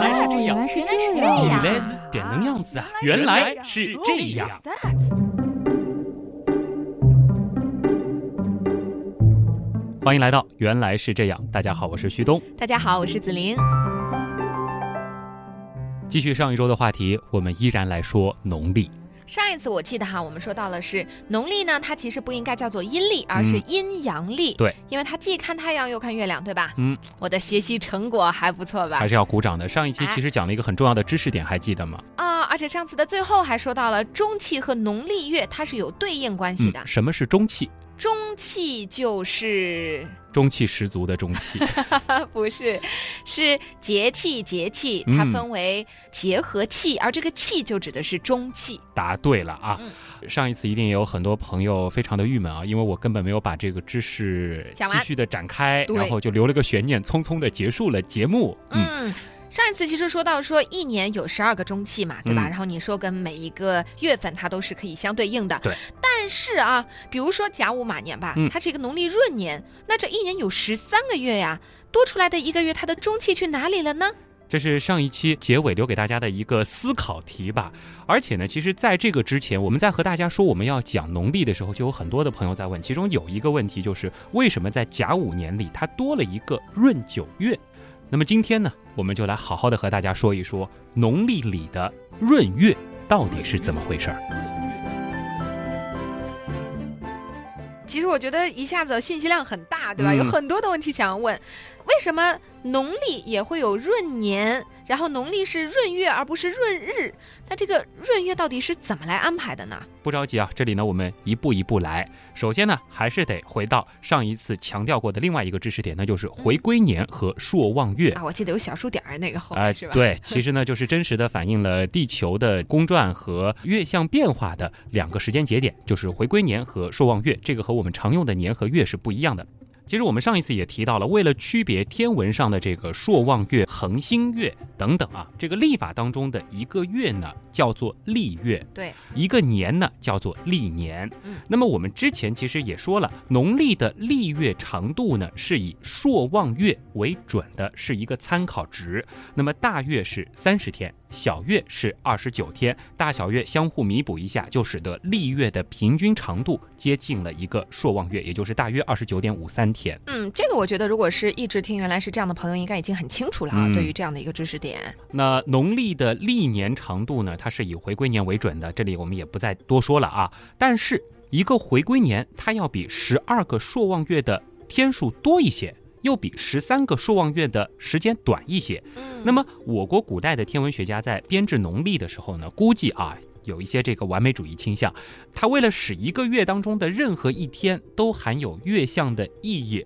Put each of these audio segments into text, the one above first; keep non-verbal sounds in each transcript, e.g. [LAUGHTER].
来是这样，原来是原来是这样，原来是这样子啊！原来是这样。欢迎来到《原来是这样》，大家好，我是徐东。大家好，我是子琳。继续上一周的话题，我们依然来说农历。上一次我记得哈，我们说到了是农历呢，它其实不应该叫做阴历，而是阴阳历。对，因为它既看太阳又看月亮，对吧？嗯，我的学习成果还不错吧？还是要鼓掌的。上一期其实讲了一个很重要的知识点，还记得吗？啊，而且上次的最后还说到了中气和农历月它是有对应关系的。嗯、什么是中气？中气就是中气十足的中气，[LAUGHS] 不是，是节气。节气它分为结和气，而这个气就指的是中气。答对了啊！嗯、上一次一定也有很多朋友非常的郁闷啊，因为我根本没有把这个知识继续的展开，然后就留了个悬念，匆匆的结束了节目。嗯。嗯上一次其实说到说一年有十二个中气嘛，对吧？嗯、然后你说跟每一个月份它都是可以相对应的。对。但是啊，比如说甲午马年吧，嗯、它是一个农历闰年，那这一年有十三个月呀，多出来的一个月，它的中气去哪里了呢？这是上一期结尾留给大家的一个思考题吧。而且呢，其实在这个之前，我们在和大家说我们要讲农历的时候，就有很多的朋友在问，其中有一个问题就是为什么在甲午年里它多了一个闰九月？那么今天呢，我们就来好好的和大家说一说农历里的闰月到底是怎么回事儿。其实我觉得一下子信息量很大，对吧？嗯、有很多的问题想要问，为什么农历也会有闰年，然后农历是闰月而不是闰日？那这个闰月到底是怎么来安排的呢？不着急啊，这里呢我们一步一步来。首先呢，还是得回到上一次强调过的另外一个知识点，那就是回归年和朔望月、嗯、啊。我记得有小数点儿那个后面、呃、是吧？对，其实呢就是真实的反映了地球的公转和月相变化的两个时间节点，就是回归年和朔望月。这个和我们常用的年和月是不一样的。其实我们上一次也提到了，为了区别天文上的这个朔望月、恒星月等等啊，这个历法当中的一个月呢叫做历月，对，一个年呢叫做历年。嗯，那么我们之前其实也说了，农历的历月长度呢是以朔望月为准的，是一个参考值。那么大月是三十天，小月是二十九天，大小月相互弥补一下，就使得历月的平均长度接近了一个朔望月，也就是大约二十九点五三天。嗯，这个我觉得，如果是一直听原来是这样的朋友，应该已经很清楚了啊。嗯、对于这样的一个知识点，那农历的历年长度呢，它是以回归年为准的，这里我们也不再多说了啊。但是一个回归年，它要比十二个朔望月的天数多一些，又比十三个朔望月的时间短一些。嗯，那么我国古代的天文学家在编制农历的时候呢，估计啊。有一些这个完美主义倾向，他为了使一个月当中的任何一天都含有月相的意义，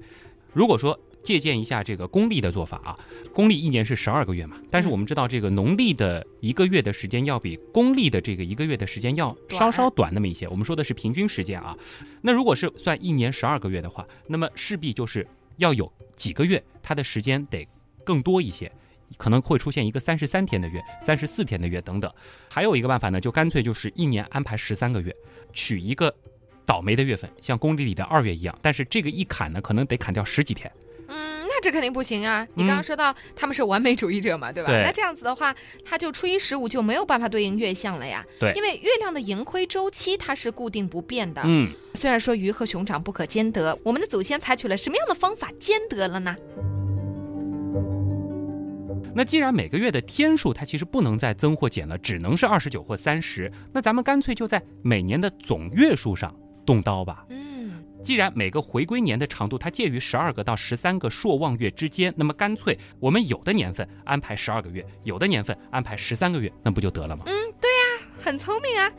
如果说借鉴一下这个公历的做法啊，公历一年是十二个月嘛，但是我们知道这个农历的一个月的时间要比公历的这个一个月的时间要稍稍短那么一些，我们说的是平均时间啊。那如果是算一年十二个月的话，那么势必就是要有几个月它的时间得更多一些。可能会出现一个三十三天的月、三十四天的月等等。还有一个办法呢，就干脆就是一年安排十三个月，取一个倒霉的月份，像公历里的二月一样。但是这个一砍呢，可能得砍掉十几天。嗯，那这肯定不行啊！你刚刚说到他们是完美主义者嘛，对吧？对那这样子的话，他就初一十五就没有办法对应月相了呀。对，因为月亮的盈亏周期它是固定不变的。嗯，虽然说鱼和熊掌不可兼得，我们的祖先采取了什么样的方法兼得了呢？那既然每个月的天数它其实不能再增或减了，只能是二十九或三十，那咱们干脆就在每年的总月数上动刀吧。嗯，既然每个回归年的长度它介于十二个到十三个朔望月之间，那么干脆我们有的年份安排十二个月，有的年份安排十三个月，那不就得了吗？嗯，对呀、啊，很聪明啊。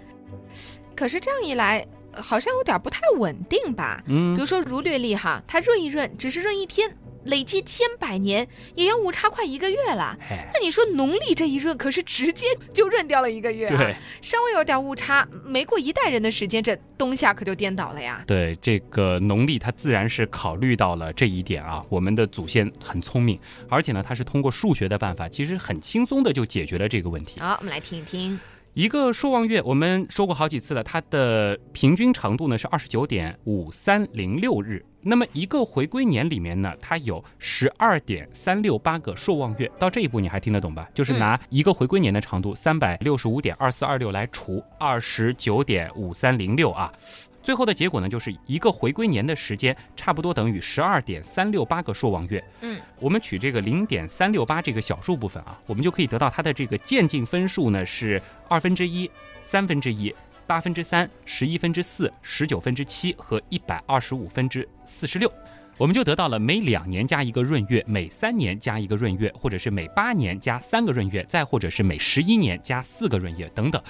可是这样一来，好像有点不太稳定吧？嗯，比如说儒略历哈，它闰一闰只是闰一天。累积千百年也要误差快一个月了，那你说农历这一闰可是直接就闰掉了一个月啊！对，稍微有点误差，没过一代人的时间，这冬夏可就颠倒了呀。对，这个农历它自然是考虑到了这一点啊。我们的祖先很聪明，而且呢，它是通过数学的办法，其实很轻松的就解决了这个问题。好，我们来听一听。一个朔望月，我们说过好几次了，它的平均长度呢是二十九点五三零六日。那么一个回归年里面呢，它有十二点三六八个朔望月。到这一步你还听得懂吧？就是拿一个回归年的长度三百六十五点二四二六来除二十九点五三零六啊。最后的结果呢，就是一个回归年的时间差不多等于十二点三六八个朔望月。嗯，我们取这个零点三六八这个小数部分啊，我们就可以得到它的这个渐进分数呢是二分之一、三分之一、八分之三、十一分之四、十九分之七和一百二十五分之四十六。我们就得到了每两年加一个闰月，每三年加一个闰月，或者是每八年加三个闰月，再或者是每十一年加四个闰月等等。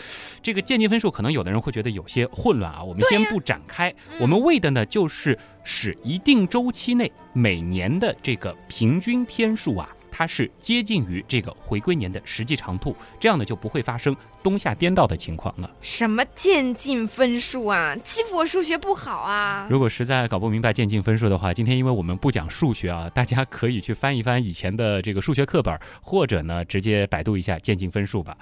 这个渐进分数可能有的人会觉得有些混乱啊，我们先不展开。我们为的呢就是使一定周期内每年的这个平均天数啊。它是接近于这个回归年的实际长度，这样呢就不会发生冬夏颠倒的情况了。什么渐进分数啊？欺负我数学不好啊？如果实在搞不明白渐进分数的话，今天因为我们不讲数学啊，大家可以去翻一翻以前的这个数学课本，或者呢直接百度一下渐进分数吧。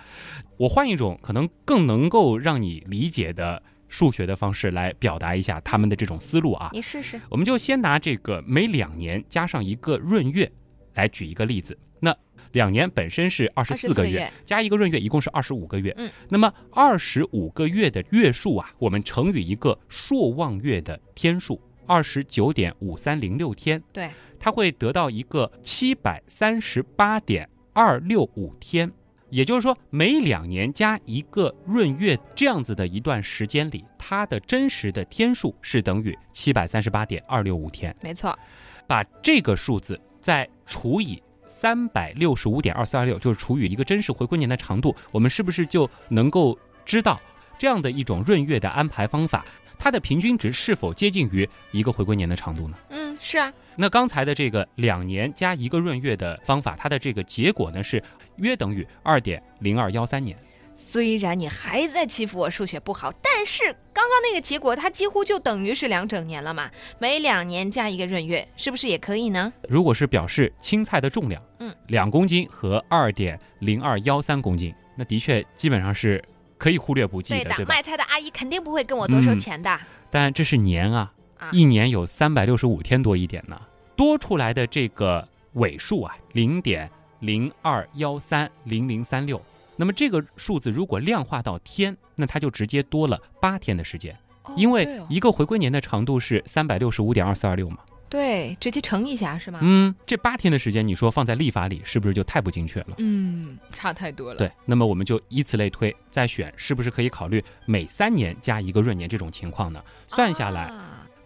我换一种可能更能够让你理解的数学的方式来表达一下他们的这种思路啊。你试试。我们就先拿这个每两年加上一个闰月。来举一个例子，那两年本身是二十四个月，加一个闰月，一共是二十五个月。嗯，那么二十五个月的月数啊，我们乘以一个朔望月的天数，二十九点五三零六天。对，它会得到一个七百三十八点二六五天。也就是说，每两年加一个闰月这样子的一段时间里，它的真实的天数是等于七百三十八点二六五天。没错，把这个数字。再除以三百六十五点二四二六，就是除以一个真实回归年的长度，我们是不是就能够知道这样的一种闰月的安排方法，它的平均值是否接近于一个回归年的长度呢？嗯，是啊。那刚才的这个两年加一个闰月的方法，它的这个结果呢是约等于二点零二幺三年。虽然你还在欺负我数学不好，但是刚刚那个结果它几乎就等于是两整年了嘛。每两年加一个闰月，是不是也可以呢？如果是表示青菜的重量，嗯，两公斤和二点零二幺三公斤，那的确基本上是可以忽略不计的，对吧？卖菜的阿姨肯定不会跟我多收钱的。但这是年啊，一年有三百六十五天多一点呢，多出来的这个尾数啊，零点零二幺三零零三六。那么这个数字如果量化到天，那它就直接多了八天的时间，因为一个回归年的长度是三百六十五点二四二六嘛。对，直接乘一下是吗？嗯，这八天的时间，你说放在历法里是不是就太不精确了？嗯，差太多了。对，那么我们就以此类推，再选是不是可以考虑每三年加一个闰年这种情况呢？算下来。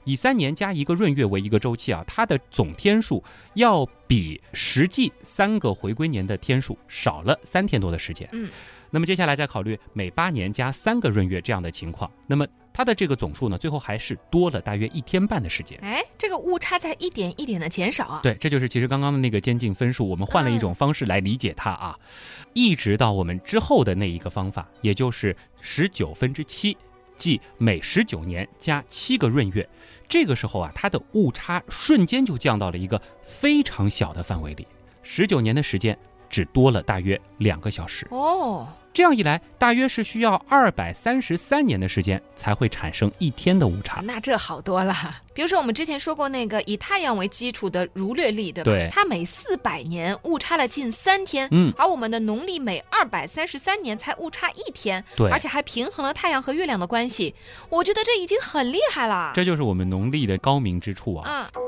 以三年加一个闰月为一个周期啊，它的总天数要比实际三个回归年的天数少了三天多的时间。嗯，那么接下来再考虑每八年加三个闰月这样的情况，那么它的这个总数呢，最后还是多了大约一天半的时间。哎，这个误差在一点一点的减少啊。对，这就是其实刚刚的那个渐进分数，我们换了一种方式来理解它啊，一直到我们之后的那一个方法，也就是十九分之七。即每十九年加七个闰月，这个时候啊，它的误差瞬间就降到了一个非常小的范围里，十九年的时间只多了大约两个小时哦。这样一来，大约是需要二百三十三年的时间才会产生一天的误差。那这好多了。比如说我们之前说过那个以太阳为基础的儒略历，对吧？对。它每四百年误差了近三天，嗯。而我们的农历每二百三十三年才误差一天，对。而且还平衡了太阳和月亮的关系。我觉得这已经很厉害了。这就是我们农历的高明之处啊。嗯。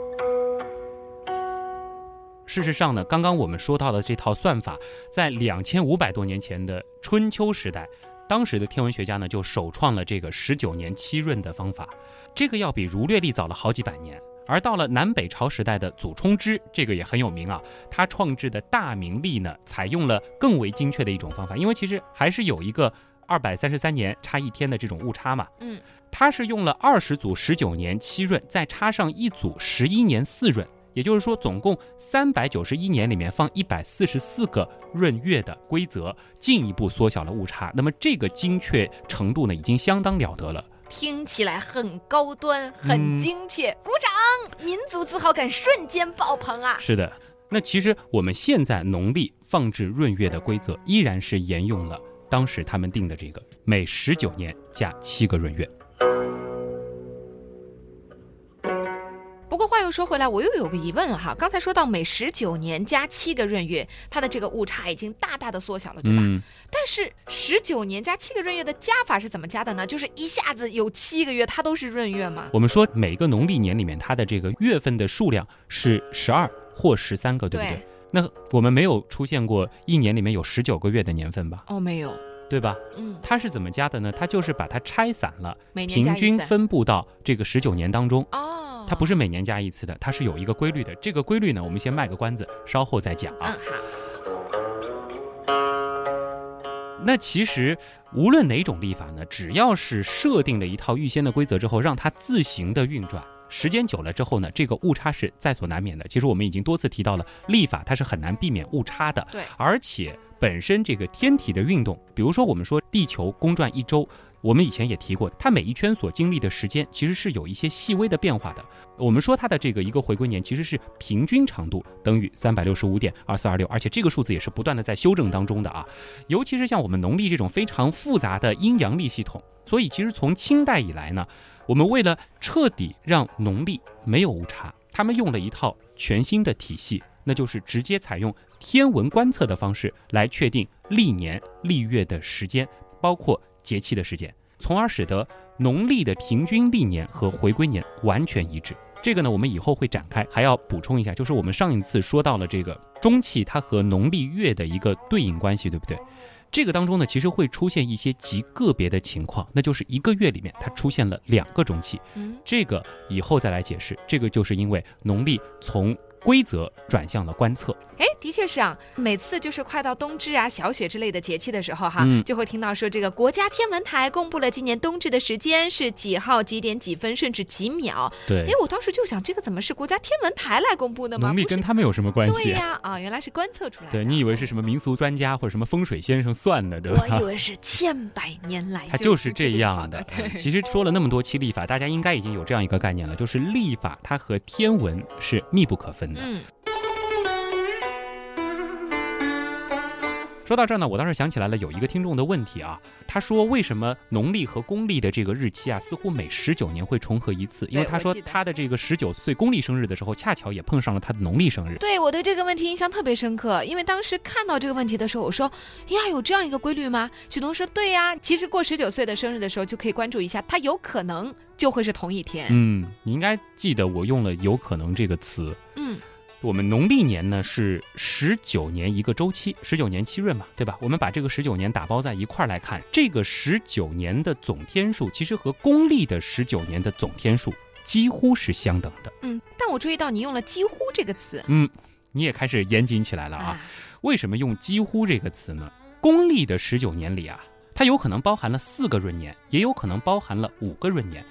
事实上呢，刚刚我们说到的这套算法，在两千五百多年前的春秋时代，当时的天文学家呢就首创了这个十九年七闰的方法，这个要比儒略历早了好几百年。而到了南北朝时代的祖冲之，这个也很有名啊，他创制的大明历呢，采用了更为精确的一种方法，因为其实还是有一个二百三十三年差一天的这种误差嘛。嗯，他是用了二十组十九年七闰，再插上一组十一年四闰。也就是说，总共三百九十一年里面放一百四十四个闰月的规则，进一步缩小了误差。那么这个精确程度呢，已经相当了得了。听起来很高端，很精确，鼓掌！民族自豪感瞬间爆棚啊！是的，那其实我们现在农历放置闰月的规则，依然是沿用了当时他们定的这个每十九年加七个闰月。不过话又说回来，我又有个疑问了哈。刚才说到每十九年加七个闰月，它的这个误差已经大大的缩小了，对吧？嗯，但是十九年加七个闰月的加法是怎么加的呢？就是一下子有七个月，它都是闰月吗？我们说每个农历年里面，它的这个月份的数量是十二或十三个，对不对？对那我们没有出现过一年里面有十九个月的年份吧？哦，没有，对吧？嗯，它是怎么加的呢？它就是把它拆散了，每年加平均一。分布到这个十九年当中。哦，它不是每年加一次的，它是有一个规律的。这个规律呢，我们先卖个关子，稍后再讲啊。嗯好，那其实无论哪种历法呢，只要是设定了一套预先的规则之后，让它自行的运转。时间久了之后呢，这个误差是在所难免的。其实我们已经多次提到了，历法它是很难避免误差的。对而且本身这个天体的运动，比如说我们说地球公转一周，我们以前也提过，它每一圈所经历的时间其实是有一些细微的变化的。我们说它的这个一个回归年其实是平均长度等于三百六十五点二四二六，而且这个数字也是不断的在修正当中的啊。尤其是像我们农历这种非常复杂的阴阳历系统，所以其实从清代以来呢，我们为了彻底让农历没有误差，他们用了一套全新的体系，那就是直接采用天文观测的方式来确定历年历月的时间，包括节气的时间，从而使得农历的平均历年和回归年完全一致。这个呢，我们以后会展开，还要补充一下，就是我们上一次说到了这个中气它和农历月的一个对应关系，对不对？这个当中呢，其实会出现一些极个别的情况，那就是一个月里面它出现了两个中气，嗯，这个以后再来解释。这个就是因为农历从规则转向了观测，哎，的确是啊，每次就是快到冬至啊、小雪之类的节气的时候哈，嗯就会听到说这个国家天文台公布了今年冬至的时间是几号几点几分，甚至几秒。对哎，，我当时就想，这个怎么是国家天文台来公布的吗？农历跟他们有什么关系对系？呀啊，原来是观测出来的。对你以为是什么民俗专家或者什么风水先生算的，对吧？我以为是千百年来它就是这样的。对嗯，其实说了那么多期历法，大家应该已经有这样一个概念了，就是历法它和天文是密不可分的。嗯，说到这儿呢，我倒是想起来了，有一个听众的问题啊，他说为什么农历和公历的这个日期啊，似乎每十九年会重合一次？因为他说他的这个十九岁公历生日的时候，恰巧也碰上了他的农历生日。对我对这个问题印象特别深刻，因为当时看到这个问题的时候，我说呀，有这样一个规律吗？许东说对呀，其实过十九岁的生日的时候就可以关注一下，他有可能就会是同一天。嗯，你应该记得我用了“有可能”这个词。嗯我们农历年呢是十九年一个周期，十九年七闰嘛，对吧？我们把这个十九年打包在一块儿来看，这个十九年的总天数其实和公历的十九年的总天数几乎是相等的。嗯，但我注意到你用了“几乎”这个词嗯，你也开始严谨起来了啊。为什么用“几乎”这个词呢？公历的十九年里啊，它有可能包含了四个闰年，也有可能包含了五个闰年。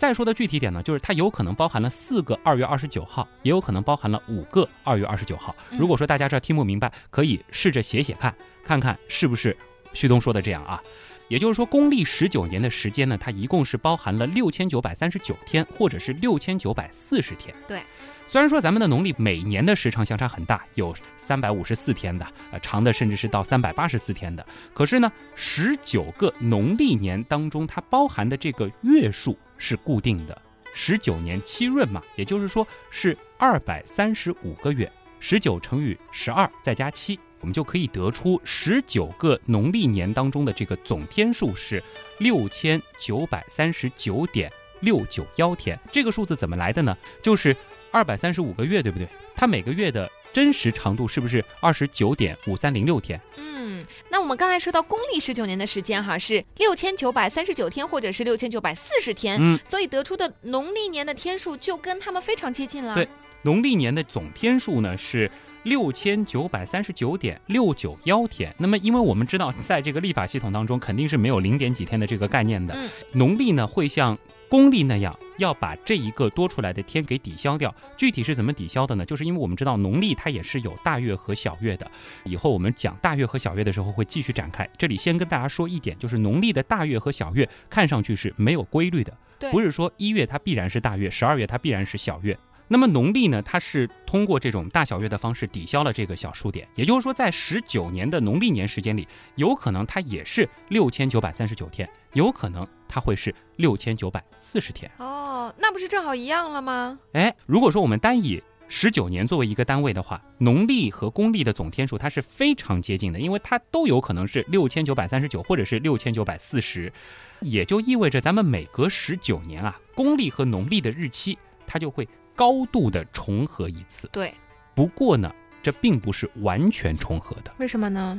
再说的具体点呢，就是它有可能包含了四个二月二十九号，也有可能包含了五个二月二十九号。嗯如果说大家这儿听不明白，可以试着写写看，看看是不是旭东说的这样啊。也就是说，公历十九年的时间呢，它一共是包含了六千九百三十九天，或者是六千九百四十天。对。虽然说咱们的农历每年的时长相差很大，有三百五十四天的，呃，长的甚至是到三百八十四天的。可是呢，十九个农历年当中，它包含的这个月数是固定的，十九年七闰嘛，也就是说是二百三十五个月，十九乘以十二再加七，我们就可以得出十九个农历年当中的这个总天数是六千九百三十九点六九幺天。这个数字怎么来的呢？就是二百三十五个月，对不对？它每个月的真实长度是不是二十九点五三零六天？嗯，那我们刚才说到公历十九年的时间哈是六千九百三十九天，或者是六千九百四十天，嗯，所以得出的农历年的天数就跟他们非常接近了。对农历年的总天数呢是六千九百三十九点六九幺天。那么，因为我们知道，在这个历法系统当中，肯定是没有零点几天的这个概念的。嗯农历呢会像公历那样，要把这一个多出来的天给抵消掉。具体是怎么抵消的呢？就是因为我们知道农历它也是有大月和小月的。以后我们讲大月和小月的时候会继续展开。这里先跟大家说一点，就是农历的大月和小月看上去是没有规律的，对不是说一月它必然是大月，十二月它必然是小月。那么农历呢，它是通过这种大小月的方式抵消了这个小数点，也就是说，在十九年的农历年时间里，有可能它也是六千九百三十九天，有可能它会是六千九百四十天。哦，那不是正好一样了吗？哎，如果说我们单以十九年作为一个单位的话，农历和公历的总天数它是非常接近的，因为它都有可能是六千九百三十九或者是六千九百四十，也就意味着咱们每隔十九年啊，公历和农历的日期它就会高度的重合一次。对，不过呢，这并不是完全重合的，为什么呢？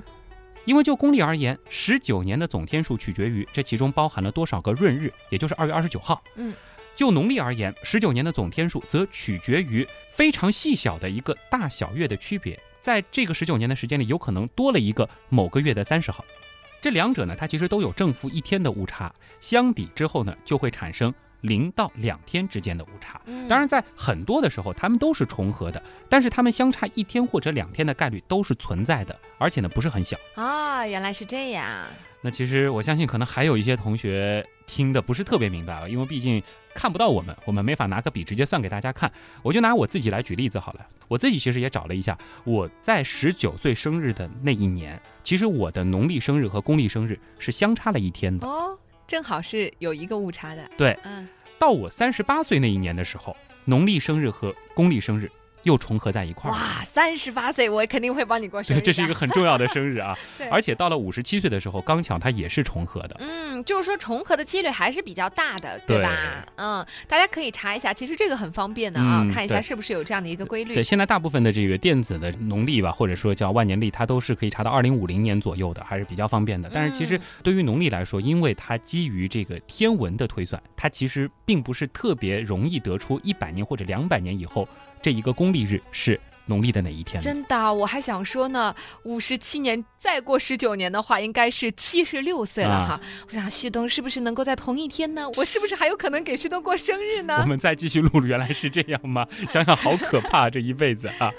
因为就公历而言，十九年的总天数取决于这其中包含了多少个闰日，也就是二月二十九号。嗯。就农历而言，十九年的总天数则取决于非常细小的一个大小月的区别，在这个十九年的时间里，有可能多了一个某个月的三十号。这两者呢，它其实都有正负一天的误差，相抵之后呢，就会产生零到两天之间的误差。当然，在很多的时候，它们都是重合的，但是它们相差一天或者两天的概率都是存在的，而且呢，不是很小。啊，原来是这样。那其实我相信，可能还有一些同学听的不是特别明白啊，因为毕竟看不到我们，我们没法拿个笔直接算给大家看。我就拿我自己来举例子好了。我自己其实也找了一下，我在十九岁生日的那一年，其实我的农历生日和公历生日是相差了一天的哦，正好是有一个误差的。对，嗯，到我三十八岁那一年的时候，农历生日和公历生日。又重合在一块儿。哇，三十八岁，我肯定会帮你过生日。这是一个很重要的生日啊！[LAUGHS] 而且到了五十七岁的时候，刚巧它也是重合的。嗯，就是说重合的几率还是比较大的，对吧？嗯，大家可以查一下，其实这个很方便的啊，看一下是不是有这样的一个规律。对，现在大部分的这个电子的农历吧，或者说叫万年历，它都是可以查到二零五零年左右的，还是比较方便的。但是其实对于农历来说，因为它基于这个天文的推算，它其实并不是特别容易得出一百年或者两百年以后这一个公历日是。农历的哪一天？真的，我还想说呢，五十七年再过十九年的话，应该是七十六岁了哈。我想旭东是不是能够在同一天呢？我是不是还有可能给旭东过生日呢？我们再继续录，原来是这样吗？[LAUGHS] 想想好可怕，这一辈子啊。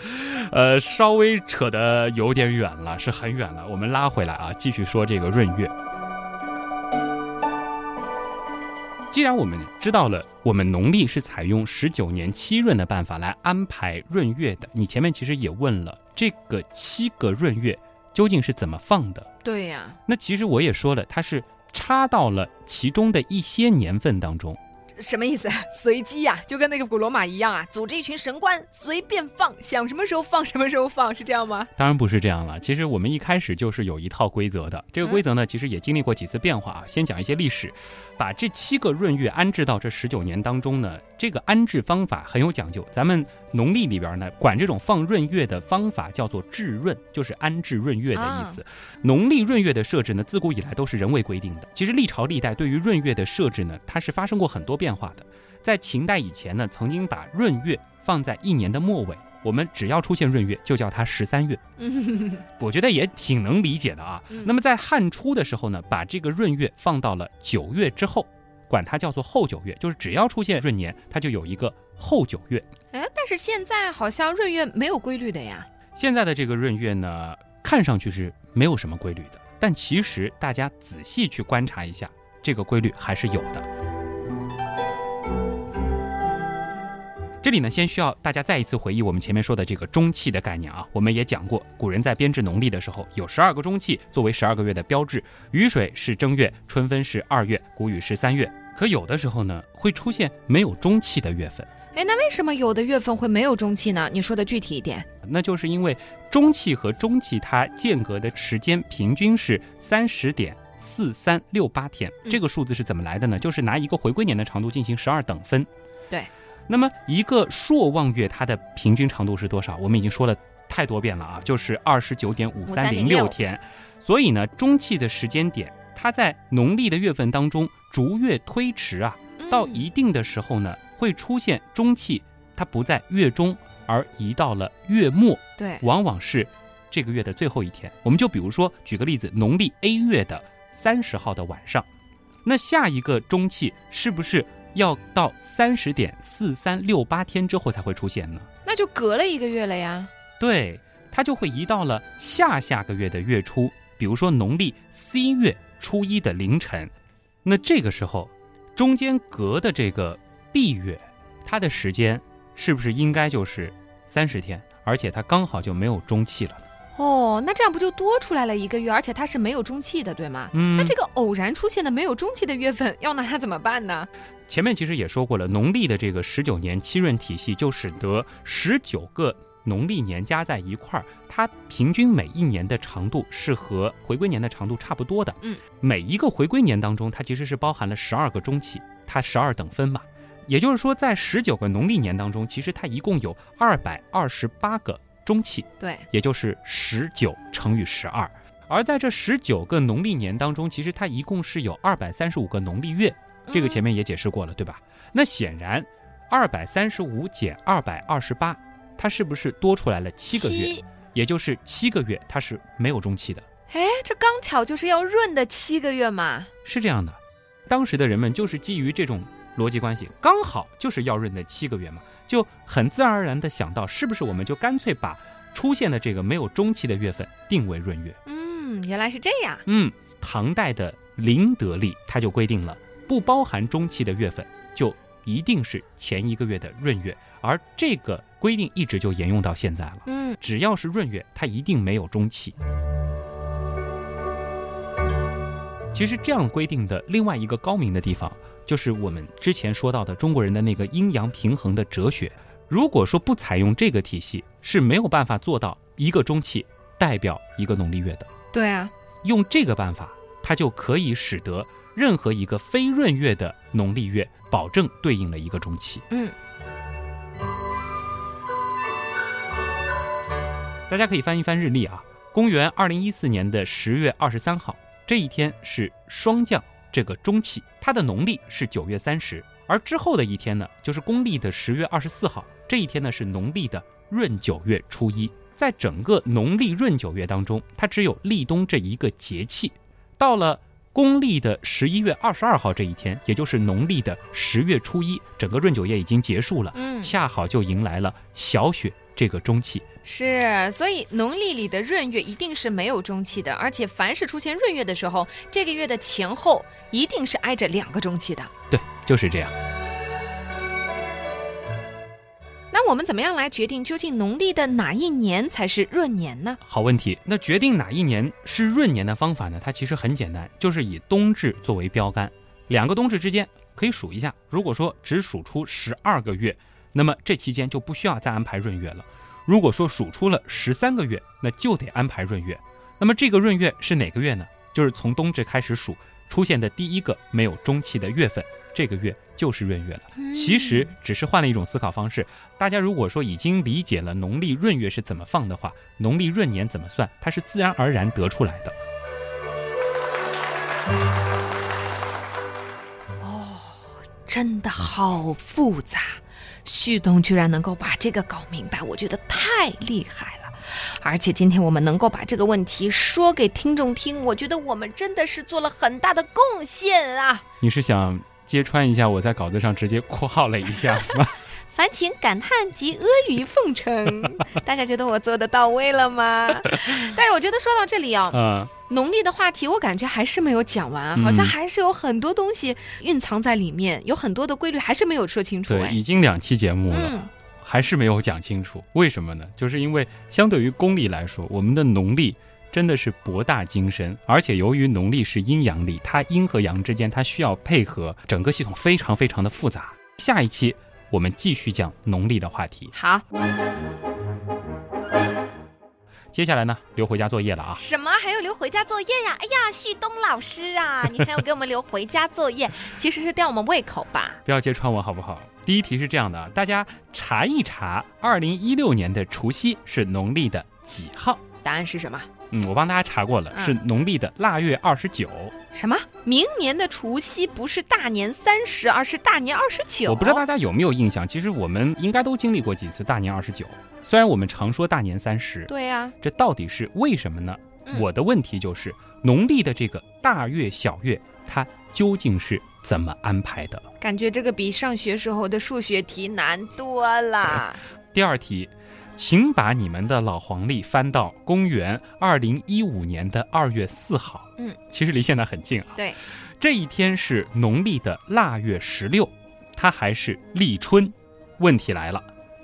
呃，稍微扯得有点远了，是很远了。我们拉回来啊，继续说这个闰月。既然我们知道了，我们农历是采用十九年七闰的办法来安排闰月的，你前面其实也问了，这个七个闰月究竟是怎么放的？对呀，那其实我也说了，它是插到了其中的一些年份当中。什么意思？[LAUGHS] 随机呀，就跟那个古罗马一样啊，组织一群神官随便放，想什么时候放什么时候放，是这样吗？当然不是这样了。其实我们一开始就是有一套规则的，这个规则呢，其实也经历过几次变化啊。先讲一些历史，把这七个闰月安置到这十九年当中呢，这个安置方法很有讲究。咱们农历里边呢，管这种放闰月的方法叫做置闰，就是安置闰月的意思。农历闰月的设置呢，自古以来都是人为规定的。其实历朝历代对于闰月的设置呢，它是发生过很多变化的。在秦代以前呢，曾经把闰月放在一年的末尾，我们只要出现闰月，就叫它十三月。我觉得也挺能理解的啊。那么在汉初的时候呢，把这个闰月放到了九月之后，管它叫做后九月，就是只要出现闰年，它就有一个后九月。哎，但是现在好像闰月没有规律的呀。现在的这个闰月呢，看上去是没有什么规律的，但其实大家仔细去观察一下，这个规律还是有的。这里呢，先需要大家再一次回忆我们前面说的这个中气的概念啊。我们也讲过，古人在编制农历的时候，有十二个中气作为十二个月的标志。雨水是正月，春分是二月，谷雨是三月。可有的时候呢，会出现没有中气的月份。哎，那为什么有的月份会没有中气呢？你说的具体一点。那就是因为中气和中气它间隔的时间平均是三十点四三六八天。这个数字是怎么来的呢？就是拿一个回归年的长度进行十二等分。对。那么一个朔望月，它的平均长度是多少？我们已经说了太多遍了啊，就是二十九点五三零六天。所以呢，中气的时间点，它在农历的月份当中逐月推迟啊，到一定的时候呢，会出现中气，它不在月中，而移到了月末。对，往往是这个月的最后一天。我们就比如说举个例子，农历 A 月的三十号的晚上，那下一个中气是不是？要到三十点四三六八天之后才会出现呢，那就隔了一个月了呀。对，它就会移到了下下个月的月初，比如说农历 C 月初一的凌晨。那这个时候，中间隔的这个 B 月，它的时间是不是应该就是三十天？而且它刚好就没有中气了。哦，那这样不就多出来了一个月？而且它是没有中气的，对吗？嗯那这个偶然出现的没有中气的月份，要拿它怎么办呢？前面其实也说过了，农历的这个十九年七闰体系，就使得十九个农历年加在一块儿，它平均每一年的长度是和回归年的长度差不多的。嗯，每一个回归年当中，它其实是包含了十二个中气，它十二等分嘛。也就是说，在十九个农历年当中，其实它一共有二百二十八个中气，对，也就是十九乘以十二。而在这十九个农历年当中，其实它一共是有二百三十五个农历月，这个前面也解释过了，对吧？那显然，二百三十五减二百二十八，它是不是多出来了七个月？也就是七个月它是没有中气的，哎，这刚巧就是要闰的七个月嘛。是这样的。当时的人们就是基于这种逻辑关系，刚好就是要闰的七个月嘛，就很自然而然的想到，是不是我们就干脆把出现的这个没有中期的月份定为闰月？嗯，原来是这样。嗯，唐代的麟德历它就规定了，不包含中期的月份就一定是前一个月的闰月，而这个规定一直就沿用到现在了。嗯，只要是闰月，它一定没有中期。其实这样规定的另外一个高明的地方，就是我们之前说到的中国人的那个阴阳平衡的哲学。如果说不采用这个体系，是没有办法做到一个中气代表一个农历月的。对啊。用这个办法，它就可以使得任何一个非闰月的农历月保证对应了一个中气。嗯，大家可以翻一翻日历啊，公元二零一四年的十月二十三号这一天是霜降这个中气，它的农历是九月三十，而之后的一天呢，就是公历的十月二十四号这一天呢是农历的闰九月初一。在整个农历闰九月当中，它只有立冬这一个节气。到了公历的十一月二十二号这一天，也就是农历的十月初一，整个闰九月已经结束了，嗯，恰好就迎来了小雪这个中气。是，所以农历里的闰月一定是没有中气的，而且凡是出现闰月的时候，这个月的前后一定是挨着两个中气的。对，就是这样。那我们怎么样来决定究竟农历的哪一年才是闰年呢？好问题。那决定哪一年是闰年的方法呢？它其实很简单，就是以冬至作为标杆，两个冬至之间可以数一下。如果说只数出十二个月，那么这期间就不需要再安排闰月了。如果说数出了十三个月，那就得安排闰月。那么这个闰月是哪个月呢？就是从冬至开始数出现的第一个没有中气的月份，这个月就是闰月了。其实只是换了一种思考方式。大家如果说已经理解了农历闰月是怎么放的话，农历闰年怎么算，它是自然而然得出来的。哦真的好复杂，旭东居然能够把这个搞明白，我觉得太厉害了。而且今天我们能够把这个问题说给听众听，我觉得我们真的是做了很大的贡献啊！你是想揭穿一下我在稿子上直接括号了一下吗？[LAUGHS] 烦请感叹及阿谀奉承，大家觉得我做的到位了吗？但是我觉得说到这里啊、[LAUGHS] 嗯，农历的话题，我感觉还是没有讲完，嗯好像还是有很多东西蕴藏在里面，有很多的规律还是没有说清楚。对，哎，已经两期节目了。嗯，还是没有讲清楚，为什么呢？就是因为相对于公历来说，我们的农历真的是博大精深，而且由于农历是阴阳历，它阴和阳之间它需要配合，整个系统非常非常的复杂。下一期我们继续讲农历的话题。好，接下来呢，留回家作业了啊。什么还要留回家作业呀？哎呀，旭东老师啊，你还要给我们留回家作业，[LAUGHS] 其实是吊我们胃口吧？不要揭穿我好不好？第一题是这样的啊，大家查一查，二零一六年的除夕是农历的几号？答案是什么？嗯，我帮大家查过了，嗯是农历的腊月二十九。什么？明年的除夕不是大年三十，而是大年二十九？我不知道大家有没有印象，其实我们应该都经历过几次大年二十九。虽然我们常说大年三十，对呀、这到底是为什么呢？嗯我的问题就是，农历的这个大月小月，它究竟是怎么安排的？感觉这个比上学时候的数学题难多了。[LAUGHS] 第二题，请把你们的老黄历翻到公元二零一五年的二月四号。嗯，其实离现在很近啊。对，这一天是农历的腊月十六，它还是立春。问题来了，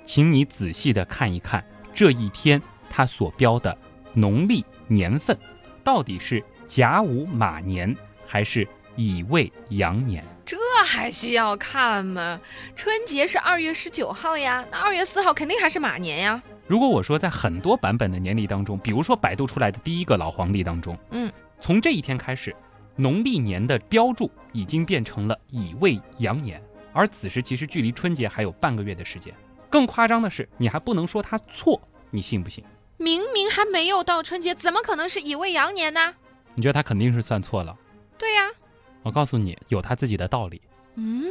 请你仔细的看一看这一天它所标的农历年份，到底是甲午马年还是乙未羊年？这还需要看吗？春节是二月十九号呀，那二月四号肯定还是马年呀。如果我说在很多版本的年历当中，比如说百度出来的第一个老黄历当中，嗯，从这一天开始，农历年的标注已经变成了乙未羊年，而此时其实距离春节还有半个月的时间。更夸张的是，你还不能说他错，你信不信？明明还没有到春节，怎么可能是乙未羊年呢？你觉得他肯定是算错了？对呀，我告诉你，有他自己的道理。嗯，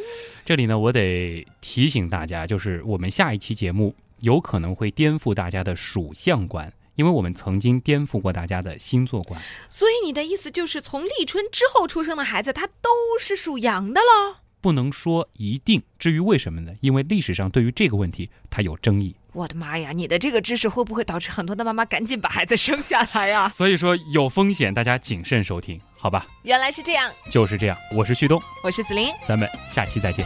这里呢，我得提醒大家，就是我们下一期节目有可能会颠覆大家的属相观，因为我们曾经颠覆过大家的星座观。所以你的意思就是，从立春之后出生的孩子，他都是属羊的喽？不能说一定至于为什么呢？因为历史上对于这个问题它有争议。我的妈呀你的这个知识会不会导致很多的妈妈赶紧把孩子生下来呀 [LAUGHS] 所以说有风险大家谨慎收听好吧？原来是这样。就是这样我是旭东。我是子林咱们下期再见。